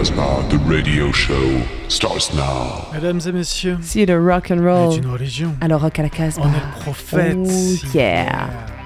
Casbah, the radio show starts now. Mesdames et messieurs, Si le rock and roll. est une religion. Alors rock à la case. On est le prophète. Oh, yeah. Hey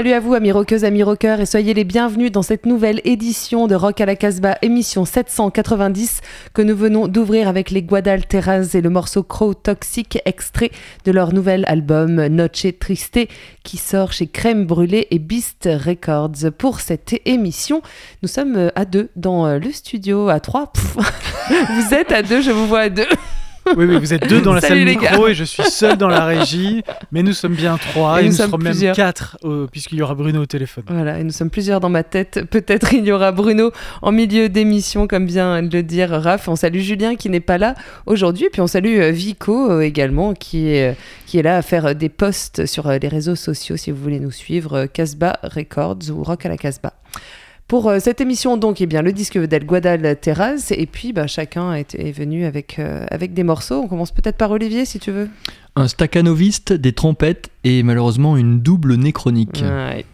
salut à vous amis rockeuses, amis rockeurs et soyez les bienvenus dans cette nouvelle édition de Rock à la Casbah, émission 790 que nous venons d'ouvrir avec les Guadalteras et le morceau Crow Toxic extrait de leur nouvel album Noche Triste qui sort chez Crème Brûlée et Beast Records. Pour cette émission, nous sommes à deux dans le studio, à trois. Vous êtes à deux, je vous vois à deux. Oui, oui, vous êtes deux dans la Salut, salle micro et je suis seul dans la régie, mais nous sommes bien trois Et et, nous nous, sommes même plusieurs. quatre euh, puisqu'il y aura Bruno au téléphone. Voilà, et nous sommes plusieurs dans ma tête. Peut-être il y aura Bruno en milieu d'émission, comme vient de le dire Raph. On salue Julien qui n'est pas là aujourd'hui. Puis on salue euh, Vico euh, également qui est, qui est là à faire des posts sur les réseaux sociaux si vous voulez nous suivre. Casbah Records ou Rock à la Casbah. Pour euh, cette émission, donc, eh bien, le disque d'El Guadal Terraz. Et puis, bah, chacun est, est venu avec, euh, avec des morceaux. On commence peut-être par Olivier, si tu veux. Un staccanoviste, des trompettes et malheureusement une double néchronique. Ouais.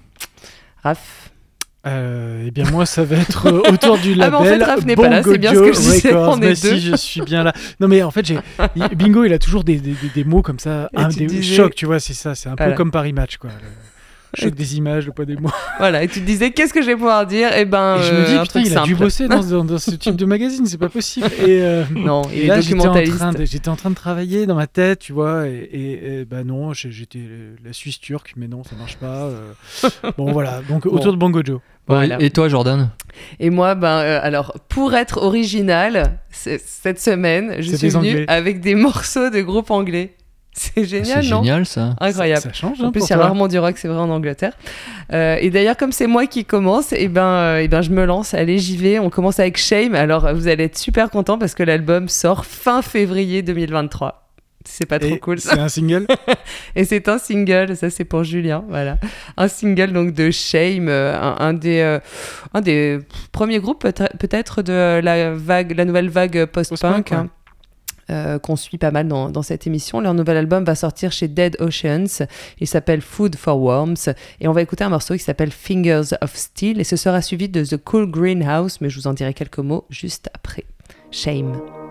Raph. Euh, eh bien moi ça va être autour du Ah, mais en label fait, Raph n'est pas là, c'est bien ce que je Bongo disais, Records. on est mais deux. si je suis bien là. Non mais en fait j'ai Bingo il a toujours des, des, des- des mots comme ça, un, des disais- chocs tu vois c'est ça, c'est un Voilà. peu comme Paris Match quoi. Le choc des images, le poids des mots. Voilà, et tu te disais, qu'est-ce que je vais pouvoir dire? Eh ben, et je me euh, dis un putain truc il a dû bosser dans, dans- dans ce type de magazine, c'est pas possible. Et euh, Non, il Et là, j'étais en, documentaliste. train de, j'étais en train de travailler dans ma tête, tu vois, et, et, et bah non, j'étais euh, la Suisse turque, mais non, ça marche pas. euh. bon, voilà, donc autour de Bongo Joe. Voilà. Et toi, Jordan? Et moi, ben, euh, alors, pour être original, cette semaine, je suis venue Anglais. avec des morceaux de groupes anglais. C'est génial, C'est non génial ça. Incroyable. Ça, ça change, En hein, plus, il y a toi. rarement du rock, c'est vrai en Angleterre. Euh, et d'ailleurs, comme c'est moi qui commence, et ben, euh, eh ben, je me lance. Allez, j'y vais. On commence avec Shame. Alors, vous allez être super content parce que l'album sort fin février 2023. C'est pas trop Et cool. ça. C'est un single? Et c'est un single, ça c'est pour Julien, voilà. Un single donc de Shame, euh, un, un des, euh, un des premiers groupes peut- peut-être de la vague, la nouvelle vague post-punk. Post-punk, ouais. hein, euh, qu'on suit pas mal dans, dans cette émission. Leur nouvel album va sortir chez Dead Oceans. Il s'appelle Food for Worms. Et on va écouter un morceau qui s'appelle Fingers of Steel. Et ce sera suivi de The Cool Greenhouse. Mais je vous en dirai quelques mots juste après. Shame.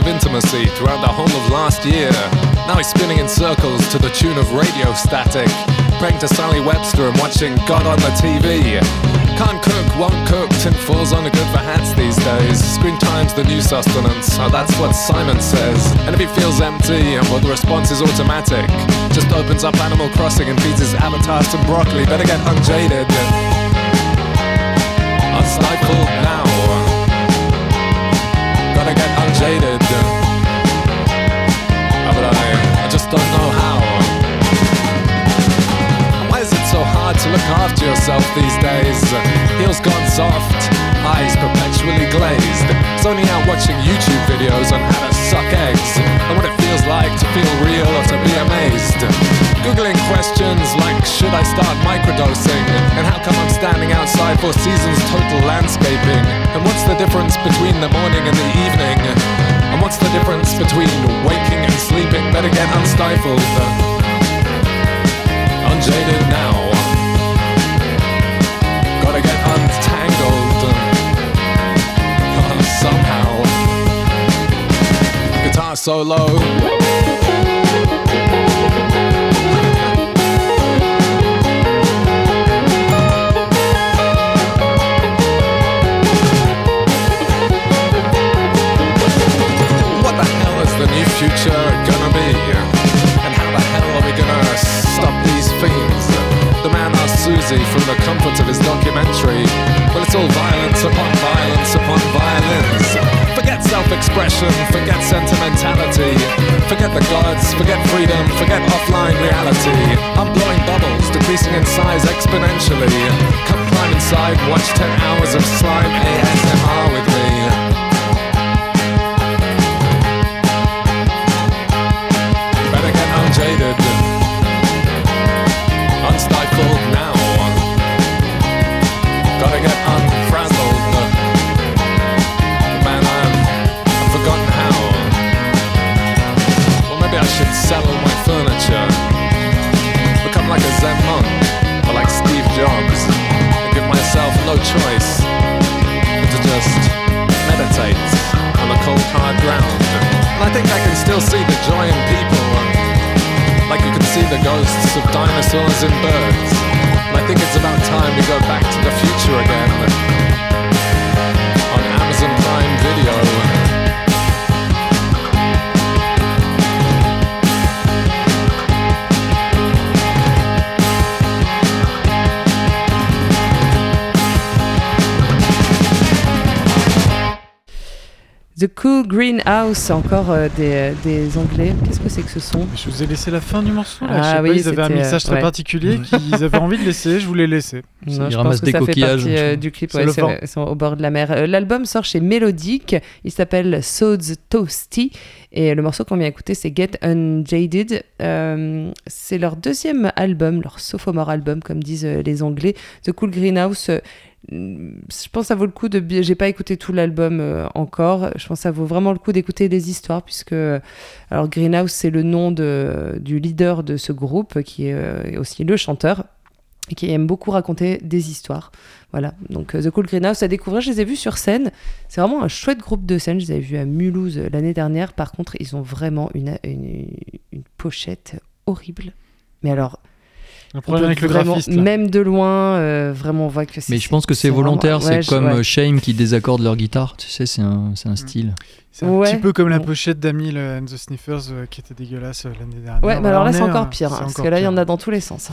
Of intimacy throughout the whole of last year. Now he's spinning in circles to the tune of Radio Static, praying to Sally Webster and watching God on the TV. Can't cook, won't cook, tin falls only good for hats these days. Screen time's the new sustenance, oh, that's what Simon says. And if he feels empty, well, the response is automatic. Just opens up Animal Crossing and feeds his avatar some broccoli. Better get unjaded. Unstifle now gotta get unjaded. Look after yourself these days. Heels gone soft, eyes perpetually glazed. Only out watching YouTube videos on how to suck eggs and what it feels like to feel real or to be amazed. Googling questions like should I start microdosing and how come I'm standing outside Four Seasons total landscaping and what's the difference between the morning and the evening and what's the difference between waking and sleeping better get unstifled unjaded now guitar solo self-expression, forget sentimentality. Forget the gods, forget freedom, forget offline reality. I'm blowing bubbles, decreasing in size exponentially. Come climb inside, watch 10 hours of slime ASMR with me. Better get unjaded, and birds. Greenhouse, encore euh, des, des Anglais. Qu'est-ce que c'est que ce son? Je vous ai laissé la fin du morceau. Là. Ah je sais pas, ils avaient un c'était, mixage très ouais. particulier qu'ils avaient envie de laisser. Je voulais laisser. Il Non, je ramasse pense que des ça fait coquillages. partie euh, du clip. Ouais, ils sont au bord de la mer. Euh, L'album sort chez Melodic. Il s'appelle Sods Toasty. Et le morceau qu'on vient écouter, c'est Get Unjaded. Euh, c'est leur deuxième album, leur sophomore album, comme disent euh, les Anglais. The Cool Greenhouse. Euh, je pense que ça vaut le coup de. J'ai pas écouté tout l'album euh, encore. Je pense que ça vaut vraiment le coup d'écouter des histoires, puisque. Alors, Greenhouse, c'est le nom de, du leader de ce groupe, qui est euh, aussi le chanteur et qui aime beaucoup raconter des histoires. Voilà, donc euh, The Cool Greenhouse à découvrir, je les ai vus sur scène. C'est vraiment un chouette groupe de scène. Je les avais vus à Mulhouse euh, l'année dernière. Par contre, ils ont vraiment une, une, une pochette horrible. Mais alors, Un on problème avec le graphiste. même de loin, euh, vraiment on voit que c'est. Mais je pense que c'est volontaire, c'est comme ouais. euh, Shame qui désaccorde leur guitare, tu sais, c'est un, c'est un style. C'est un Ouais. petit peu comme la pochette d'Amil and the Sniffers euh, qui était dégueulasse euh, l'année dernière. Ouais, mais Voilà, alors là c'est est, encore euh, pire, hein, parce encore que là il y en a dans tous les sens.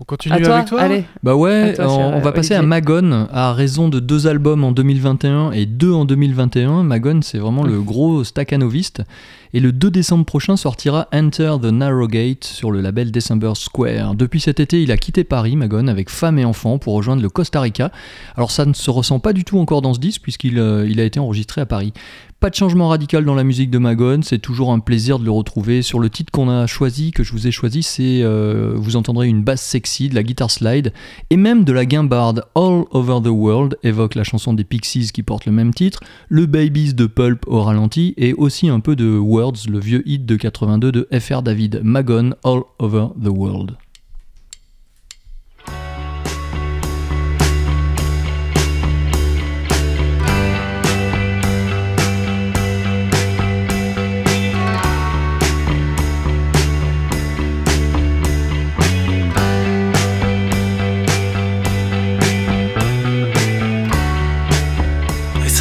On continue À toi, avec toi allez. Bah ouais, toi, on, va euh, passer à. Magone, à raison de deux albums en 2021 et deux en 2021. Magone, c'est vraiment le gros staccanoviste. Et le 2 décembre prochain sortira Enter the Narrow Gate sur le label December Square. Depuis cet été, il a quitté Paris, Magone, avec femme et enfant pour rejoindre le Costa Rica. Alors ça ne se ressent pas du tout encore dans ce disque puisqu'il euh, il a été enregistré à Paris. Pas de changement radical dans la musique de Magone, c'est toujours un plaisir de le retrouver. Sur le titre qu'on a choisi, que je vous ai choisi, c'est euh, vous entendrez une basse sexy, de la guitare slide et même de la guimbarde. All Over the World évoque la chanson des Pixies qui porte le même titre, le Babies de Pulp au ralenti et aussi un peu de Words, le vieux hit de 82 de FR David. Magone, All Over the World.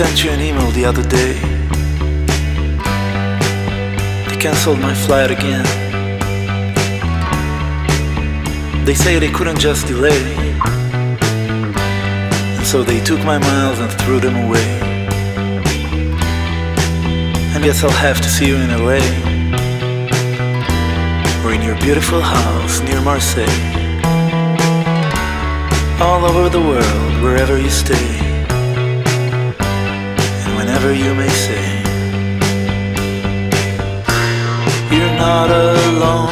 Sent you an email the other day. They cancelled my flight again. They say they couldn't just delay. And so they took my miles and threw them away. And guess I'll have to see you in LA. Or in your beautiful house near Marseille. all over the world, wherever you stay, and whenever you may say, You're not alone,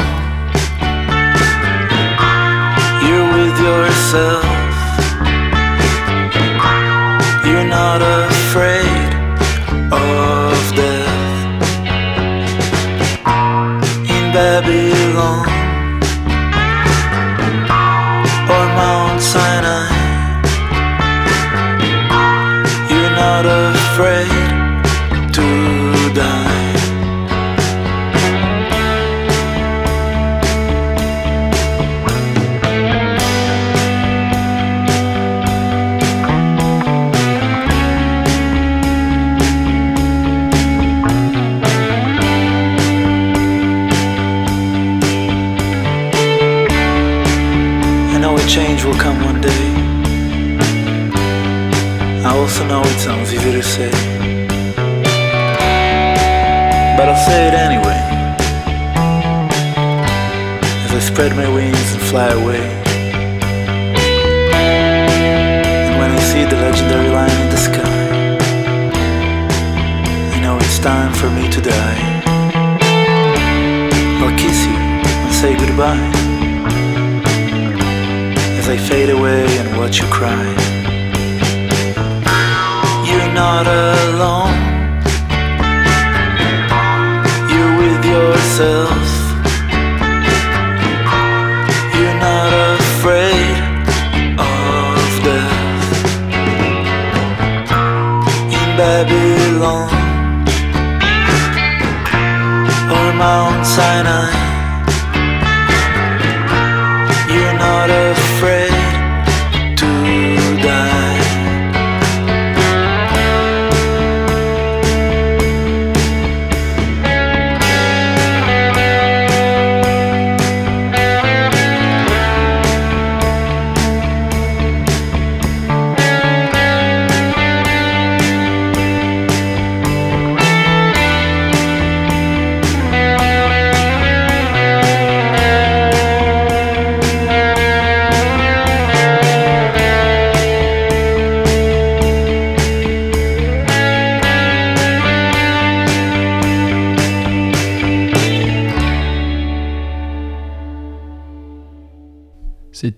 you're with yourself, you're not afraid of death. In Babylon day. I also know it sounds easy to say. But I'll say it anyway. As I spread my wings and fly away. And when I see the legendary line in the sky, I know it's time for me to die. I'll kiss you and say goodbye I fade away and watch you cry. You're not alone, you're with yourself. You're not afraid of death. In Babylon or Mount Sinai.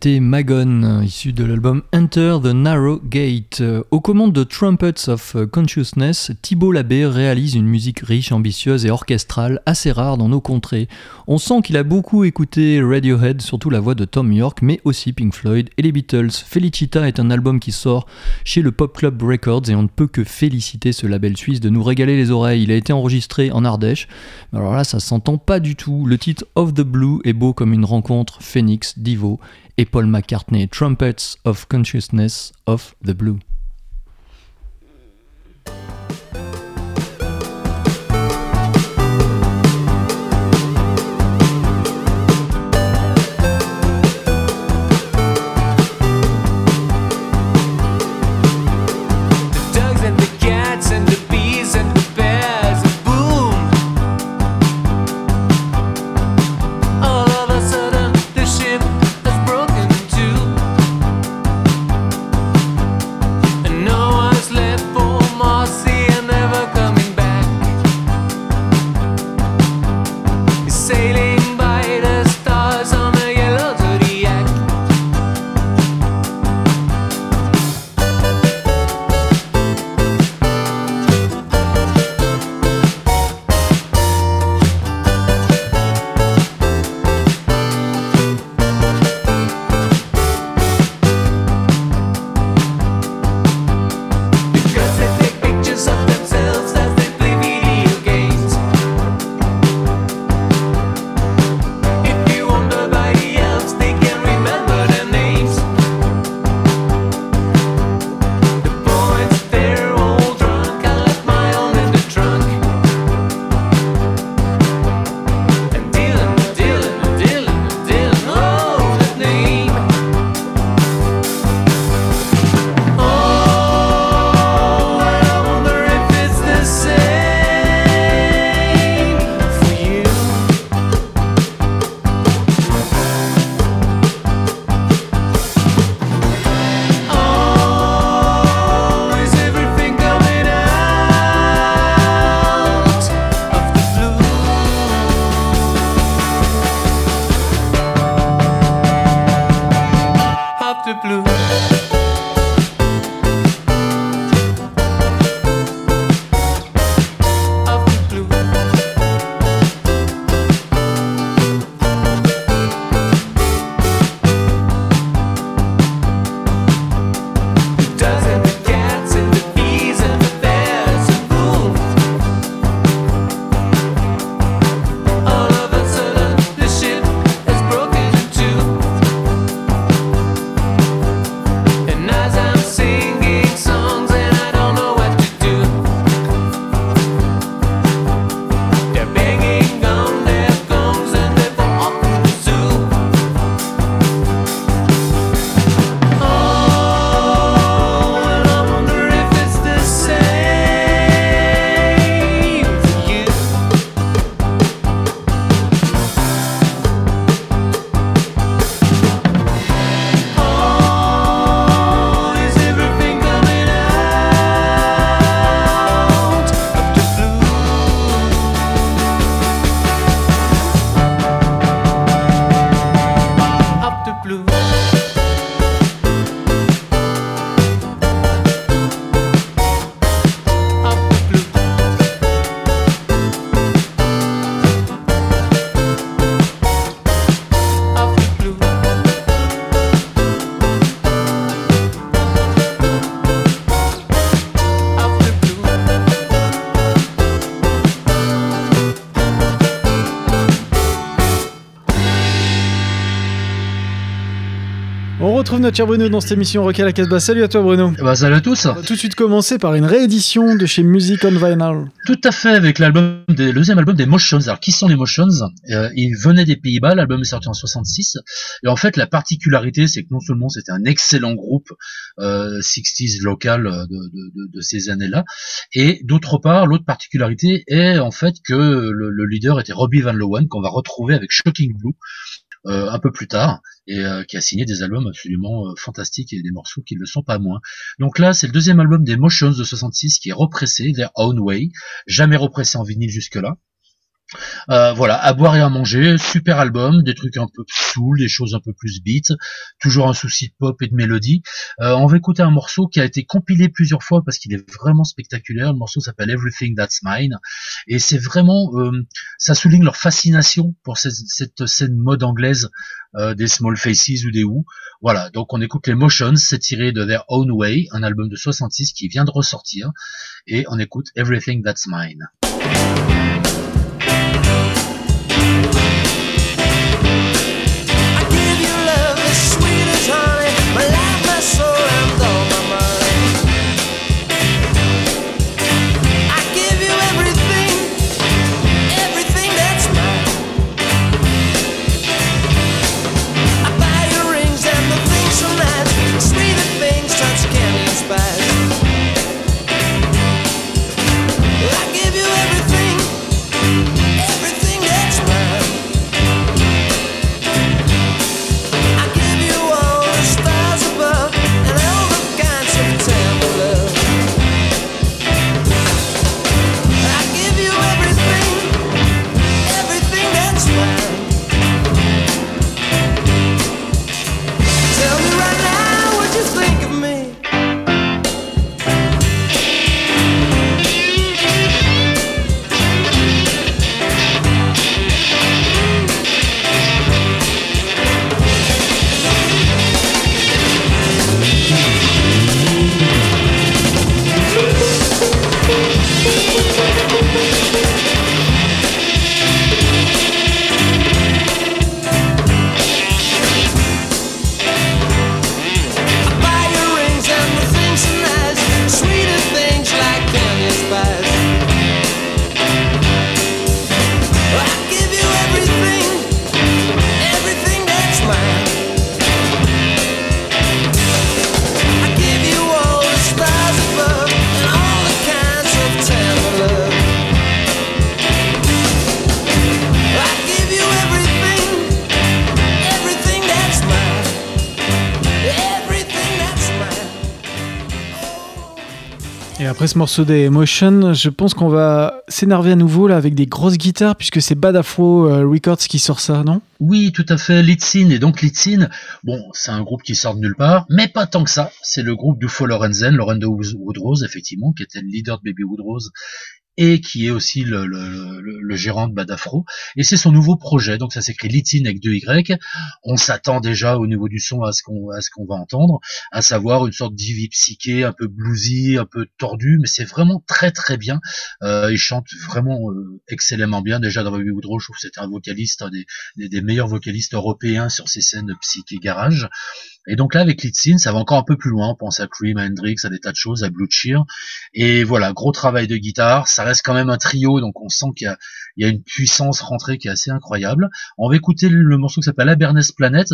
C'était Magon, issu de l'album Enter the Narrow Gate. Aux commandes de Trumpets of Consciousness, Thibault Labbé réalise une musique riche, ambitieuse et orchestrale, assez rare dans nos contrées. On sent qu'il a beaucoup écouté Radiohead, surtout la voix de Tom York, mais aussi Pink Floyd et les Beatles. Felicita est un album qui sort chez le Pop Club Records et on ne peut que féliciter ce label suisse de nous régaler les oreilles. Il a été enregistré en Ardèche, alors là ça s'entend pas du tout. Le titre Of the Blue est beau comme une rencontre Phoenix, Divo et Paul McCartney, Trumpets of Consciousness of the Blue. Notre cher Bruno dans cette émission Rock à la Casbah. Salut à toi Bruno. Eh ben, salut à tous. On va tout de suite commencer par une réédition de chez Music on Vinyl. Tout à fait, avec l'album des, le deuxième album des Motions. Alors, qui sont les Motions? Euh, Ils venaient des Pays-Bas, l'album est sorti en 66. Et en fait, la particularité, c'est que non seulement c'était un excellent groupe euh, 60s local euh, de, de, de, de ces années-là, et d'autre part, l'autre particularité est en fait que le, le leader était Robbie Van Lowen, qu'on va retrouver avec Shocking Blue. Euh, un peu plus tard et euh, qui a signé des albums absolument euh, fantastiques et des morceaux qui ne le sont pas moins. Donc là, c'est le deuxième album des Motions de 66 qui est repressé, Their Own Way, jamais repressé en vinyle jusque-là. Euh, voilà, à boire et à manger, super album, des trucs un peu soul, des choses un peu plus beat, toujours un souci de pop et de mélodie. Euh, on va écouter un morceau qui a été compilé plusieurs fois parce qu'il est vraiment spectaculaire. Le morceau s'appelle Everything That's Mine et c'est vraiment, euh, ça souligne leur fascination pour cette, cette scène mode anglaise euh, des Small Faces ou des Who. Voilà, donc on écoute les Motions, c'est tiré de Their Own Way, un album de 66 qui vient de ressortir et on écoute Everything That's Mine. Ce morceau des Emotion, je pense qu'on va s'énerver à nouveau là avec des grosses guitares puisque c'est Bad Afro euh, Records qui sort ça, non? Oui, tout à fait, Litzin. Et donc Litzin, bon, c'est un groupe qui sort de nulle part, mais pas tant que ça. C'est le groupe d'Ufo Lorenzen, Lorendo Woodrose, effectivement, qui était le leader de Baby Woodrose et qui est aussi le, le, le, le gérant de Badafro. Et c'est son nouveau projet, donc ça s'écrit Litzin avec deux Y. On s'attend déjà au niveau du son à ce qu'on à ce qu'on va entendre, à savoir une sorte d'ivy psyché, un peu bluesy, un peu tordu, mais c'est vraiment très très bien. Euh, il chante vraiment euh, excellemment bien. Déjà dans Baby Woodrow, je trouve que c'était un vocaliste, un des, des, des meilleurs vocalistes européens sur ces scènes psyché garage. Et donc là, avec Litzin, ça va encore un peu plus loin. On pense à Cream, à Hendrix, à des tas de choses, à Blue Cheer. Et voilà, gros travail de guitare. Ça reste quand même un trio, donc on sent qu'il y a, une puissance rentrée qui est assez incroyable. On va écouter le morceau qui s'appelle Aberness Planet.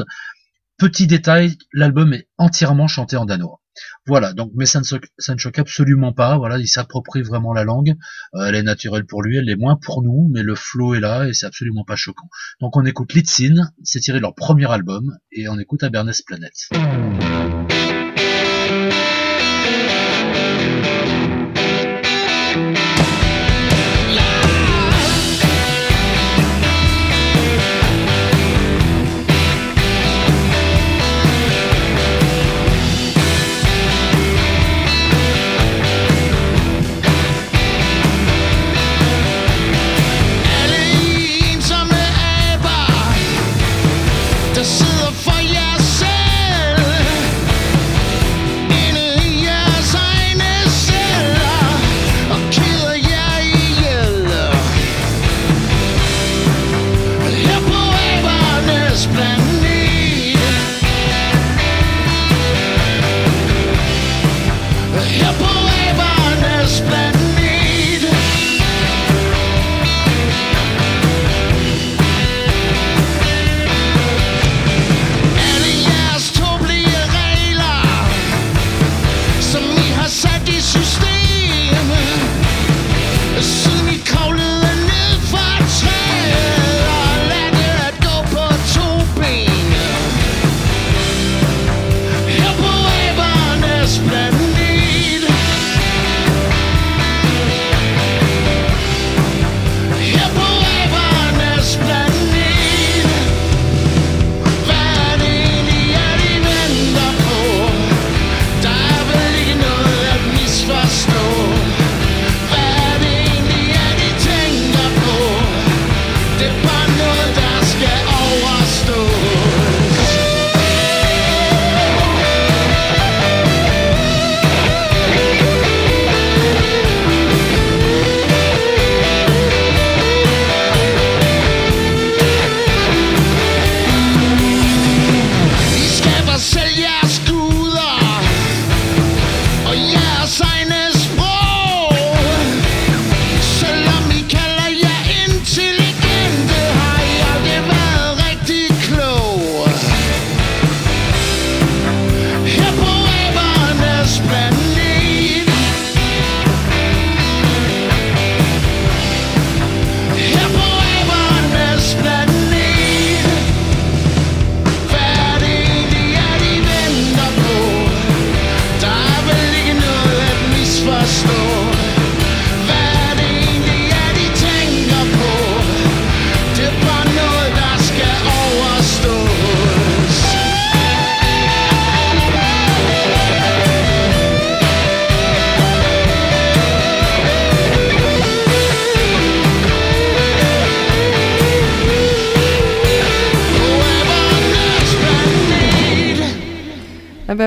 Petit détail, l'album est entièrement chanté en danois. Voilà, donc mais ça ne, choque, ça ne choque absolument pas. Voilà, il s'approprie vraiment la langue. Euh, elle est naturelle pour lui, elle est moins pour nous, mais le flow est là et c'est absolument pas choquant. Donc on écoute Litzin, c'est tiré de leur premier album et on écoute Aberness Planet.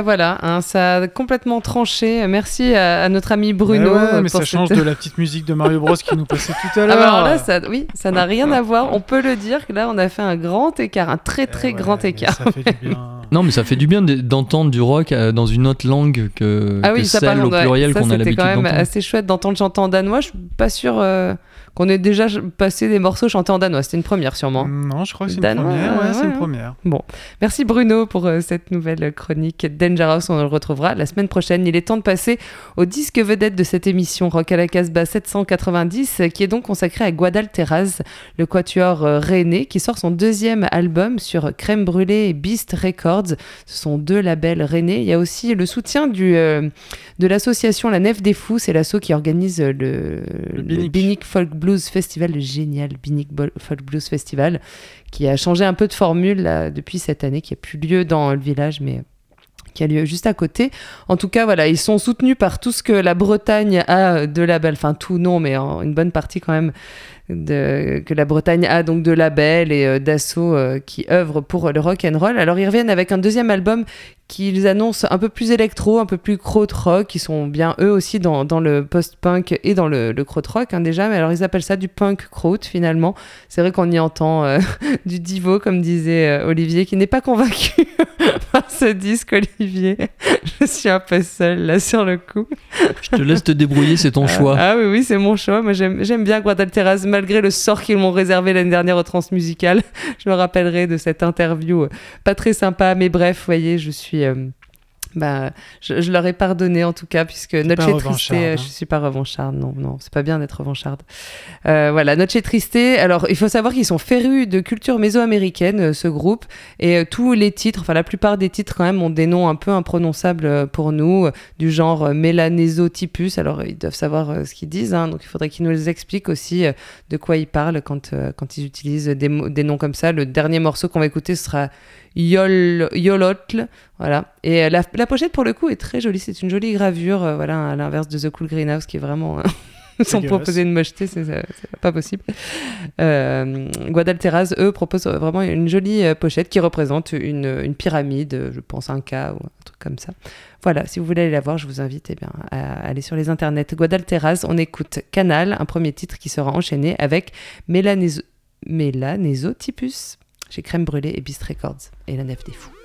Ben voilà, hein, ça a complètement tranché. Merci à, à notre ami Bruno. Ouais, euh, mais pour ça change de la petite musique de Mario Bros qui nous passait tout à Ah l'heure. bah alors là, ça, oui, ça n'a rien à voir. On peut le dire que là, on a fait un grand écart, un très très Eh ouais, grand écart. Ça fait du bien. Non, mais ça fait du bien d'entendre du rock euh, dans une autre langue que, Ah que oui, ça celle par au pluriel Ça, qu'on a c'était l'habitude quand même d'entendre. assez chouette d'entendre chanter en danois. Je suis pas sûr euh, qu'on ait déjà passé des morceaux chantés en danois. C'était une première sûrement. Non, je crois que c'est une Danois, première. Ouais, ouais, c'est une première. Merci Bruno pour euh, cette nouvelle chronique Dangerous. On le retrouvera la semaine prochaine. Il est temps de passer au disque vedette de cette émission Rock à la Casbah 790 euh, qui est donc consacré à Guadalteraz, le quatuor euh, rennais qui sort son deuxième album sur Crème Brûlée et Beast Records. Ce sont deux labels rennais. Il y a aussi le soutien du, euh, de l'association La Nef des Fous. C'est l'asso qui organise le, Le le. Binic Folk Blues Festival, le génial Binic Folk Blues Festival qui a changé un peu de formule depuis cette année, qui a plus lieu dans le village, mais qui a lieu juste à côté. En tout cas, voilà, ils sont soutenus par tout ce que la Bretagne a de labels, enfin tout non, mais en- une bonne partie quand même de, que la Bretagne a donc de labels et euh, euh, qui œuvrent pour le rock and roll. Alors ils reviennent avec un deuxième album qu'ils annoncent un peu plus électro, un peu plus krautrock, qui sont bien eux aussi dans, dans le post-punk et dans le, le krautrock hein, déjà, mais alors ils appellent ça du punk kraut finalement. C'est vrai qu'on y entend euh, du divo, comme disait euh, Olivier, qui n'est pas convaincu par ce disque, Olivier. Je suis un peu seule là sur le coup. Je te laisse te débrouiller, c'est ton Ah, choix. Ah oui, oui, c'est mon choix. Moi, j'aime bien Guadalteras, malgré le sort qu'ils m'ont réservé l'année dernière au Transmusical. Je me rappellerai de cette interview euh, pas très sympa, mais bref, vous voyez, je suis. Euh, bah, je, je leur ai pardonné en tout cas, puisque Noche Triste, euh, hein. je suis pas revancharde, non, non, c'est pas bien d'être revancharde. Euh, voilà, Noche Triste, alors il faut savoir qu'ils sont férus de culture mésoaméricaine, ce groupe, et euh, tous les titres, enfin la plupart des titres quand même ont des noms un peu imprononçables pour nous, du genre euh, Melanesotypus, alors ils doivent savoir ce qu'ils disent, hein, donc il faudrait qu'ils nous expliquent aussi de quoi ils parlent quand, quand ils utilisent des, des noms comme ça. Le dernier morceau qu'on va écouter sera Yol, Yolotl, voilà. Et euh, la, la pochette pour le coup est très jolie, c'est une jolie gravure, euh, voilà, à l'inverse de The Cool Greenhouse qui est vraiment... euh, sans Dégueulasse. proposer une mocheté, c'est c'est pas possible. Euh, Guadalteras, eux, proposent vraiment une jolie euh, pochette qui représente une, une pyramide, euh, je pense un cas ou un truc comme ça. Voilà, si vous voulez aller la voir, je vous invite eh bien, à aller sur les internets. Guadalteras, on écoute Canal, un premier titre qui sera enchaîné avec Mélanéso- Mélanésotypus chez Crème Brûlée et Beast Records et la Nef des Fous.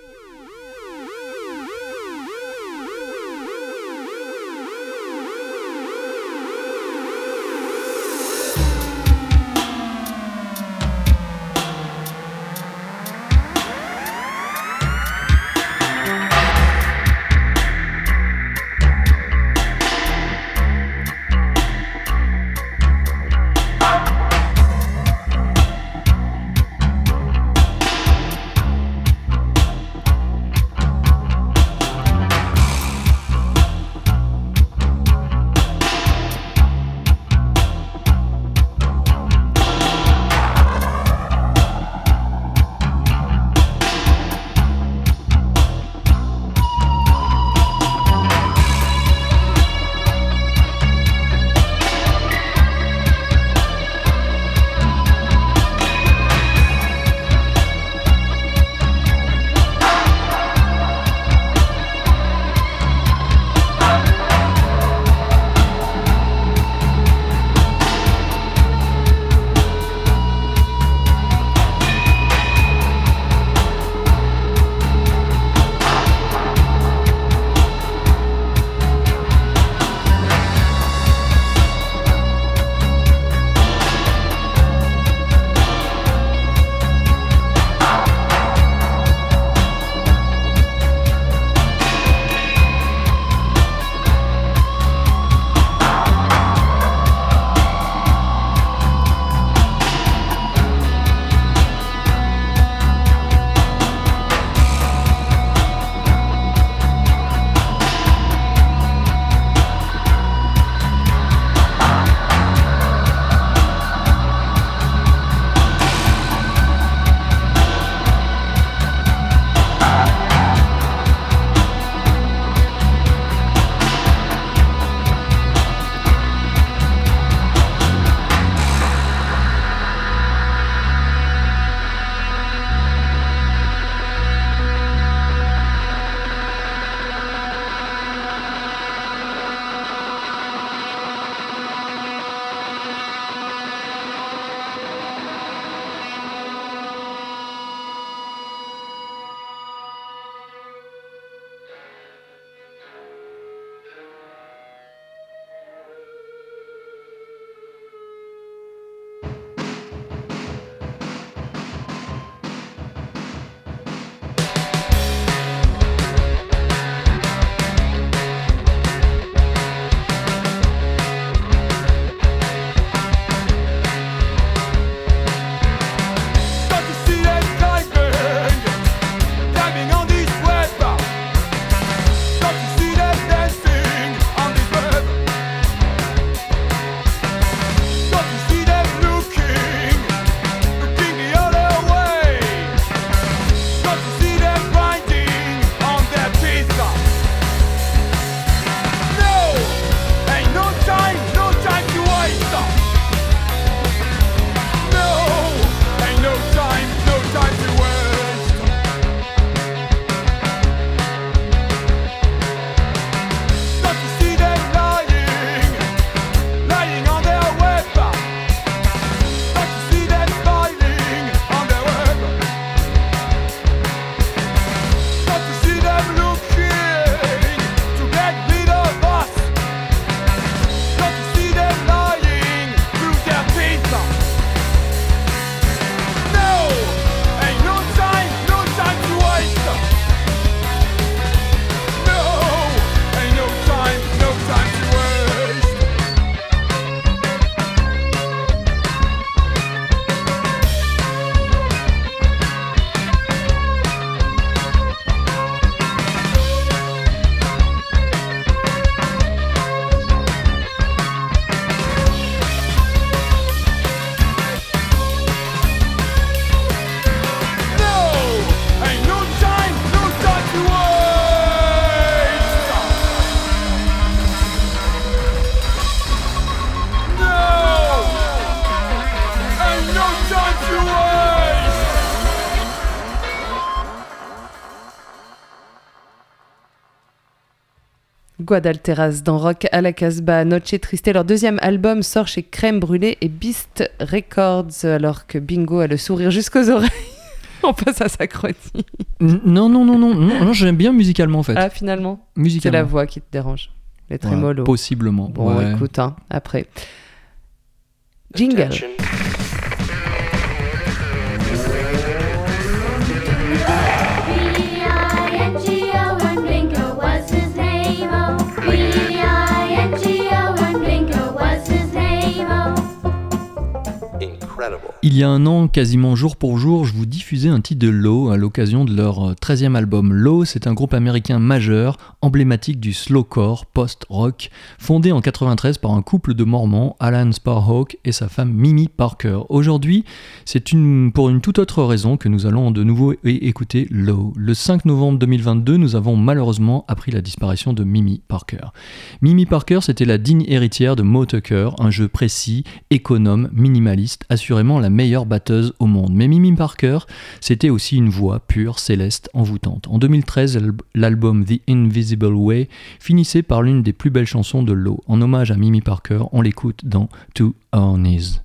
Guadalteras dans Rock à la Casbah, Noche Triste. Leur deuxième album sort chez Crème Brûlée et Beast Records, alors que Bingo a le sourire jusqu'aux oreilles. On passe à sa chronique. Non, non, non, non, non, non, j'aime bien musicalement en fait. Ah, finalement, c'est la voix qui te dérange. Les Ouais, trémolos. possiblement. Bon, ouais. écoute, hein, après. Jingle. Il y a un an, quasiment jour pour jour, je vous diffusais un titre de Low à l'occasion de leur euh, 13e album. Low, c'est un groupe américain majeur, emblématique du slowcore post-rock, fondé en 93 par un couple de Mormons, Alan Sparhawk et sa femme Mimi Parker. Aujourd'hui, c'est pour une toute autre raison que nous allons de nouveau écouter Low. Le 5 novembre 2022, nous avons malheureusement appris la disparition de Mimi Parker. Mimi Parker, c'était la digne héritière de Mo Tucker, un jeu précis, économe, minimaliste, assurément la meilleure batteuse au monde. Mais Mimi Parker, c'était aussi une voix pure, céleste, envoûtante. En 2013, l'al- l'album The Invisible Way finissait par l'une des plus belles chansons de Low. En hommage à Mimi Parker, on l'écoute dans To Our Knees.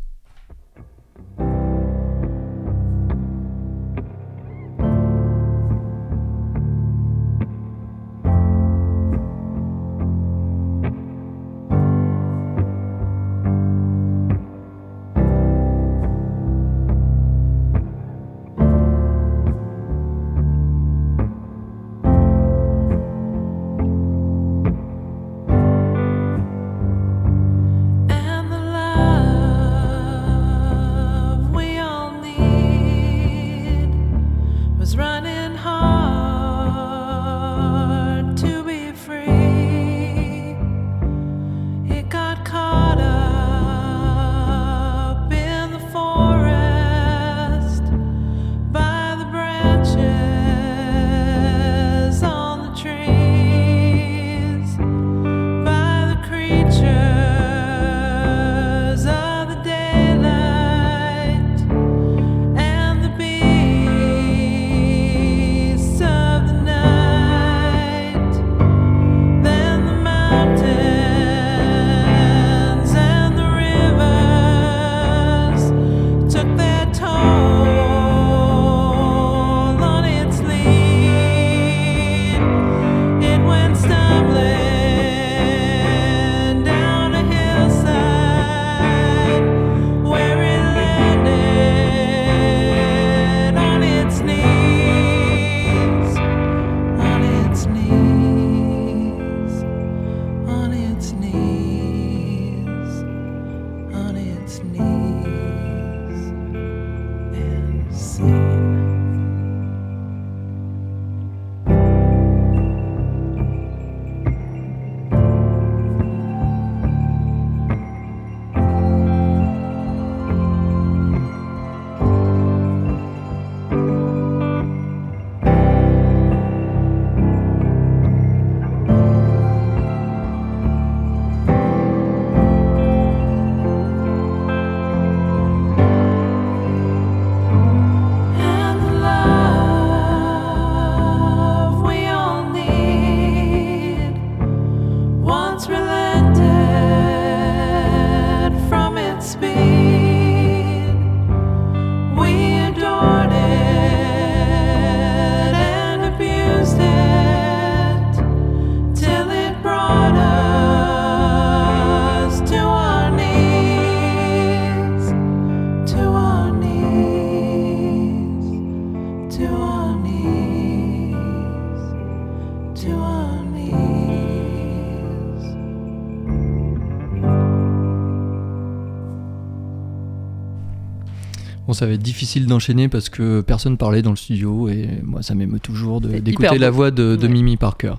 Bon, ça va être difficile d'enchaîner parce que personne parlait dans le studio et moi ça m'émeut toujours d'écouter la voix de, de Ouais. Mimi Parker.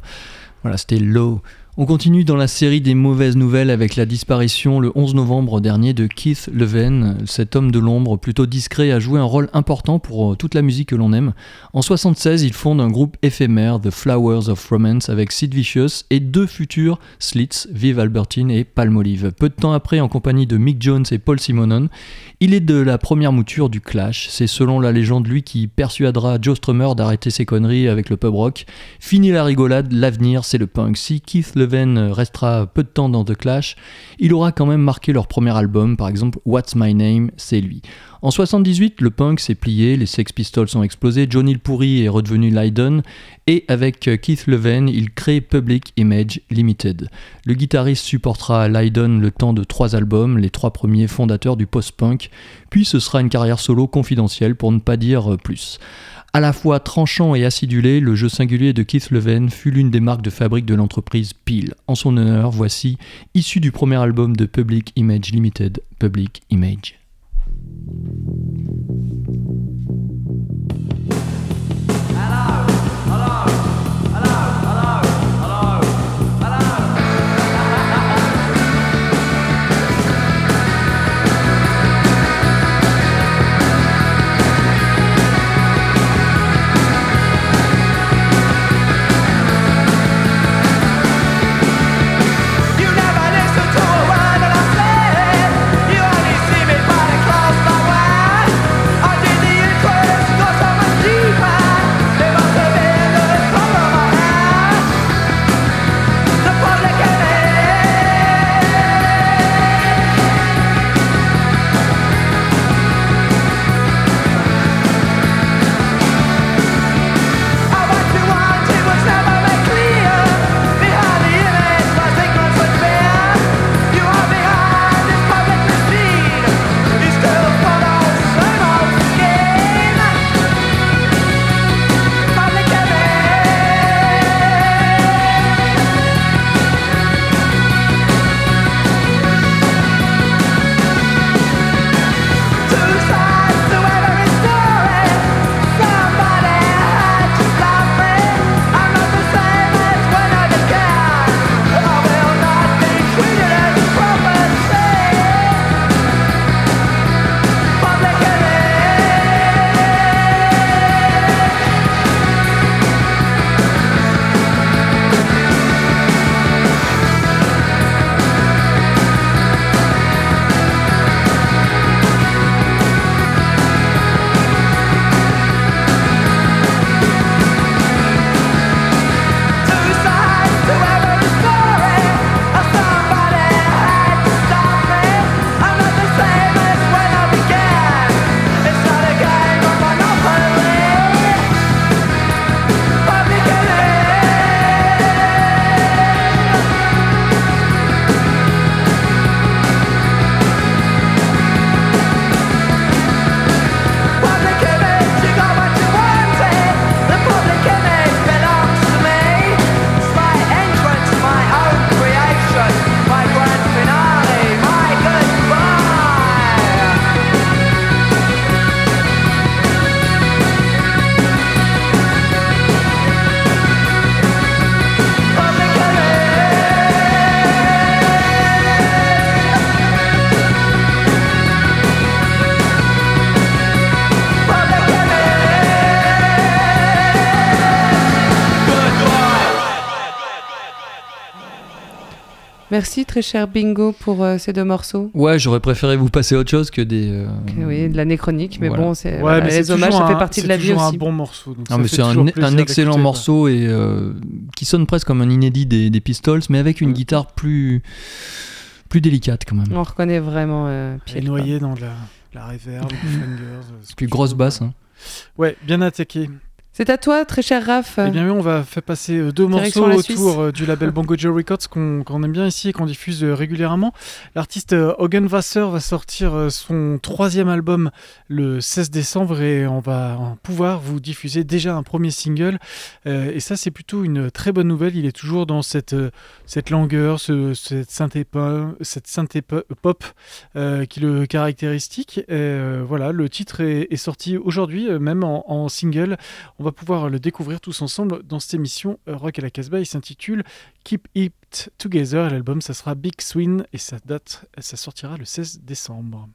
Voilà, c'était Low. On continue dans la série des mauvaises nouvelles avec la disparition le 11 novembre dernier de Keith Leven. Cet homme de l'ombre, plutôt discret, a joué un rôle important pour euh, toute la musique que l'on aime. En 76, il fonde un groupe éphémère, The Flowers of Romance, avec Sid Vicious et deux futurs Slits, Viv Albertine et Palmolive. Peu de temps après, en compagnie de Mick Jones et Paul Simonon, il est de la première mouture du Clash. C'est selon la légende lui qui persuadera Joe Strummer d'arrêter ses conneries avec le pub rock. Fini la rigolade, l'avenir c'est le punk. Si Keith restera peu de temps dans The Clash, il aura quand même marqué leur premier album, par exemple What's My Name, c'est lui. En 78, le punk s'est plié, les Sex Pistols ont explosé, Johnny le Pourri est redevenu Lydon, et avec Keith Leven, il crée Public Image Limited. Le guitariste supportera Lydon le temps de trois albums, les trois premiers fondateurs du post-punk, puis ce sera une carrière solo confidentielle pour ne pas dire plus. À la fois tranchant et acidulé, le jeu singulier de Keith Leven fut l'une des marques de fabrique de l'entreprise Peel. En son honneur, voici, issu du premier album de Public Image Limited, Public Image. Merci très cher Bingo pour euh, ces deux morceaux. Ouais, j'aurais préféré vous passer autre chose que des. euh, oui, de la néchronique, mais Voilà. bon, c'est Ouais, voilà, mais c'est les hommages, toujours ça fait un- partie de c'est la vie toujours aussi. un bon morceau. donc Non, ça mais c'est un, toujours un excellent morceau et euh, qui sonne presque comme un inédit des, des Pistols, mais avec une guitare plus plus délicate quand même. On reconnaît vraiment euh, quoi. noyée dans de la, la reverb, du fingers. euh, c'est Plus ce grosse basse. hein. Ouais, bien attaqué. C'est à toi, très cher Raph. Eh bien oui, on va faire passer euh, deux Direction morceaux autour euh, du label Bongo Joe Records qu'on aime bien ici et qu'on diffuse euh, régulièrement. L'artiste Hogan Wasser va sortir son troisième album le 16 décembre et on va pouvoir vous diffuser déjà un premier single. Et ça, c'est plutôt une très bonne nouvelle. Il est toujours dans cette, cette langueur, ce- cette synthé pop, cette synthé po- pop euh, qui le caractéristique. Et, euh, voilà, le titre est, est sorti aujourd'hui, même en, en single. On va pouvoir le découvrir tous ensemble dans cette émission euh, Rock à la Casbah. Il s'intitule Keep It Together. Et L'album, ça sera Big Swing et ça date, sortira le 16 décembre.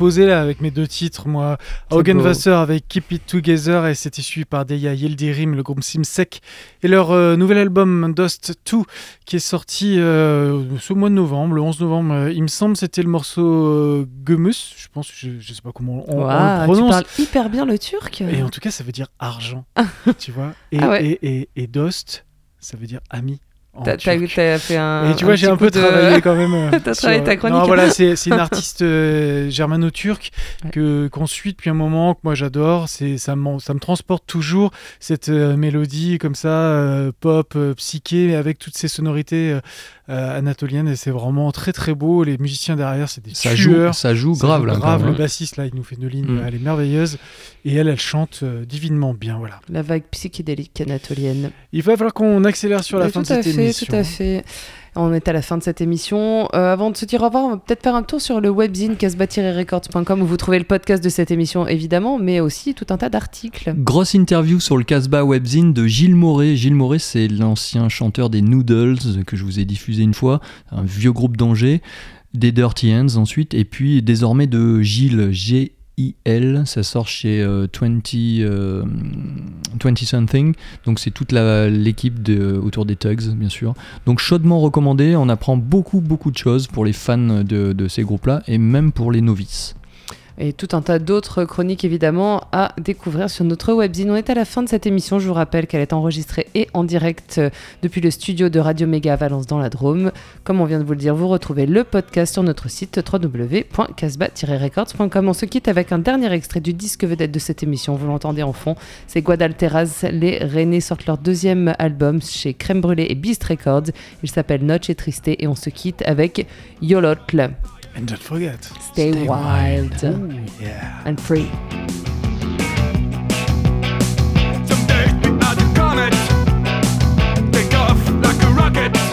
Posé là avec mes deux titres, moi, Hogan. Wasser avec Keep It Together et c'était suivi par Deya Yildirim, le groupe Simsek et leur euh, nouvel album Dust 2 qui est sorti euh, ce mois de novembre, le 11 novembre, euh, il me semble, c'était le morceau Gemus, je pense, je, je sais pas comment on, on Waouh, le tu prononce. parles hyper bien le turc. Et en tout cas, ça veut dire argent, tu vois. Et, Ah ouais. et, et, et Dost, ça veut dire ami. En T'as fait un. Et tu vois, j'ai un peu de- travaillé quand même. T'as sur- travaillé ta chronique. Non, voilà, c'est c'est une artiste euh, germano-turque que qu'on suit depuis un moment, que moi j'adore. C'est ça, m'en- ça me transporte toujours cette euh, mélodie comme ça, euh, pop, euh, psyché, mais avec toutes ces sonorités euh, anatoliennes. Et c'est vraiment très très beau. Les musiciens derrière, c'est des Ça joue, tueurs. ça joue grave là. grave. Le même. bassiste là, il nous fait une ligne, Mm. elle est merveilleuse. Et elle, elle chante euh, divinement bien. Voilà. La vague psychédélique anatolienne. Il va falloir qu'on accélère sur la Ouais, fin tout de à cette fait, émission. Tout à fait. On est à la fin de cette émission. Euh, avant de se dire au revoir, on va peut-être faire un tour sur le webzine casbah-records.com où vous trouvez le podcast de cette émission évidemment, mais aussi tout un tas d'articles. Grosse interview sur le Casbah Webzine de Gilles Moret. Gilles Moret, c'est l'ancien chanteur des Noodles que je vous ai diffusé une fois, un vieux groupe d'Angers, des Dirty Hands ensuite, et puis désormais de Gilles G. IL, ça sort chez euh, 20, euh, 20 Something, donc c'est toute l'équipe autour des Tugs, bien sûr. Donc chaudement recommandé, on apprend beaucoup beaucoup de choses pour les fans de, de ces groupes-là et même pour les novices. Et tout un tas d'autres chroniques évidemment à découvrir sur notre webzine. On est à la fin de cette émission. Je vous rappelle qu'elle est enregistrée et en direct euh, depuis le studio de Radio Méga Valence dans la Drôme. Comme on vient de vous le dire, vous retrouvez le podcast sur notre site www.casbah-records.com. On se quitte avec un dernier extrait du disque vedette de cette émission. Vous l'entendez en fond. C'est Guadalteras. Les Rennais sortent leur deuxième album chez Crème Brûlée et Beast Records. Il s'appelle Noche et Tristé et on se quitte avec Yolotl. And don't forget, Stay, wild, Ooh, yeah. and free. Someday, out the comet, take off like a rocket.